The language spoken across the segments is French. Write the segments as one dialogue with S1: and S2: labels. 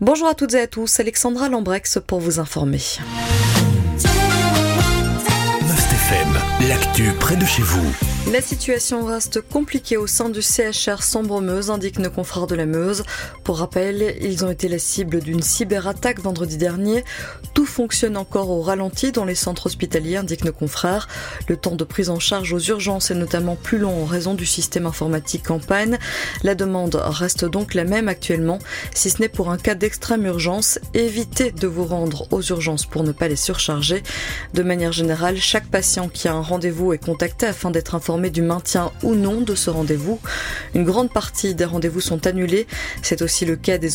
S1: Bonjour à toutes et à tous, Alexandra Lambrex pour vous informer.
S2: l'actu près de chez vous.
S1: La situation reste compliquée au sein du CHR Sambre-Meuse, indique nos confrères de la Meuse. Pour rappel, ils ont été la cible d'une cyberattaque vendredi dernier. Tout fonctionne encore au ralenti dans les centres hospitaliers, indiquent nos confrères. Le temps de prise en charge aux urgences est notamment plus long en raison du système informatique en panne. La demande reste donc la même actuellement, si ce n'est pour un cas d'extrême urgence. Évitez de vous rendre aux urgences pour ne pas les surcharger. De manière générale, chaque patient qui a un rendez-vous est contacté afin d'être informé du maintien ou non de ce rendez-vous. Une grande partie des rendez-vous sont annulés. C'est aussi le cas des,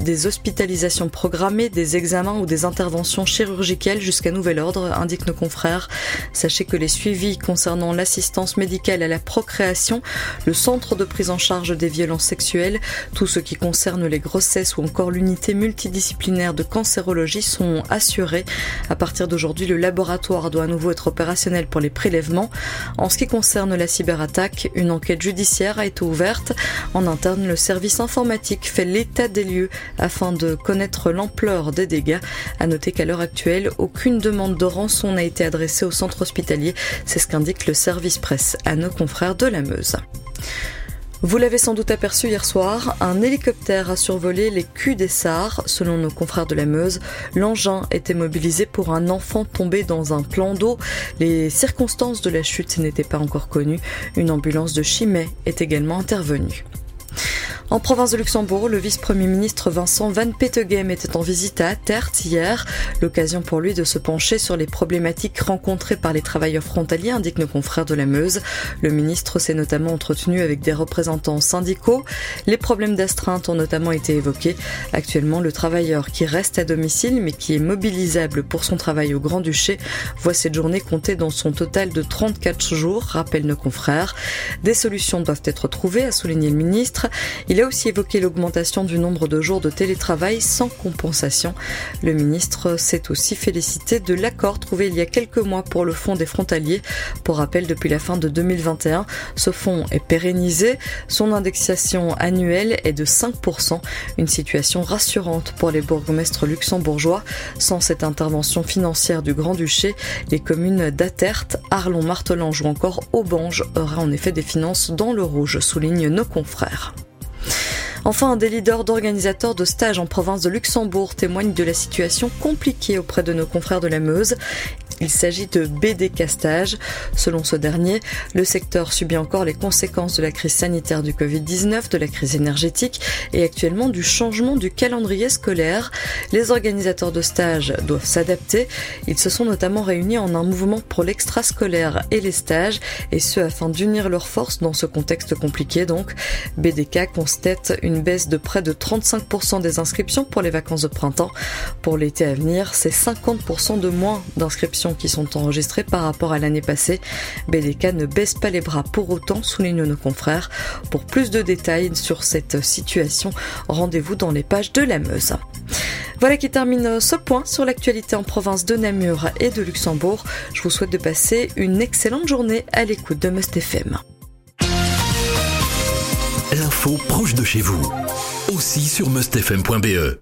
S1: des hospitalisations programmées, des examens ou des interventions chirurgicales jusqu'à nouvel ordre, indiquent nos confrères. Sachez que les suivis concernant l'assistance médicale à la procréation, le centre de prise en charge des violences sexuelles, tout ce qui concerne les grossesses ou encore l'unité multidisciplinaire de cancérologie sont assurés. À partir d'aujourd'hui, le laboratoire doit à nouveau être opérationnel pour les prélèvements. En ce qui concerne la cyberattaque, une enquête judiciaire a été ouverte. En interne, le service informatique fait l'état des lieux afin de connaître l'ampleur des dégâts. À noter qu'à l'heure actuelle, aucune demande de rançon n'a été adressée au centre hospitalier. C'est ce qu'indique le service presse à nos confrères de la Meuse. Vous l'avez sans doute aperçu hier soir, un hélicoptère a survolé les culs des Sars. Selon nos confrères de la Meuse, l'engin était mobilisé pour un enfant tombé dans un plan d'eau. Les circonstances de la chute n'étaient pas encore connues. Une ambulance de Chimay est également intervenue. En province de Luxembourg, le vice-premier ministre Vincent Van Petegem était en visite à Terre hier. L'occasion pour lui de se pencher sur les problématiques rencontrées par les travailleurs frontaliers, indiquent nos confrères de la Meuse. Le ministre s'est notamment entretenu avec des représentants syndicaux. Les problèmes d'astreinte ont notamment été évoqués. Actuellement, le travailleur qui reste à domicile mais qui est mobilisable pour son travail au Grand-Duché voit cette journée compter dans son total de 34 jours, rappellent nos confrères. Des solutions doivent être trouvées, a souligné le ministre. Il a aussi évoqué l'augmentation du nombre de jours de télétravail sans compensation. Le ministre s'est aussi félicité de l'accord trouvé il y a quelques mois pour le fonds des frontaliers. Pour rappel, depuis la fin de 2021, ce fonds est pérennisé. Son indexation annuelle est de 5%, une situation rassurante pour les bourgmestres luxembourgeois. Sans cette intervention financière du Grand-Duché, les communes d'Atert, Arlon, Martelange ou encore Aubange auraient en effet des finances dans le rouge, soulignent nos confrères. Enfin, des leaders d'organisateurs de stages en province de Luxembourg témoignent de la situation compliquée auprès de nos confrères de la Meuse. Il s'agit de BD Castage. Selon ce dernier, le secteur subit encore les conséquences de la crise sanitaire du Covid-19, de la crise énergétique et actuellement du changement du calendrier scolaire. Les organisateurs de stages doivent s'adapter. Ils se sont notamment réunis en un mouvement pour l'extrascolaire et les stages, et ce afin d'unir leurs forces dans ce contexte compliqué donc. BDK constate une baisse de près de 35% des inscriptions pour les vacances de printemps. Pour l'été à venir, c'est 50% de moins d'inscriptions qui sont enregistrées par rapport à l'année passée. BDK ne baisse pas les bras pour autant, soulignent nos confrères. Pour plus de détails sur cette situation, rendez-vous dans les pages de la Meuse. Voilà qui termine ce point sur l'actualité en province de Namur et de Luxembourg. Je vous souhaite de passer une excellente journée à l'écoute de Must FM.
S2: L'info proche de chez vous, aussi sur mustfm.be.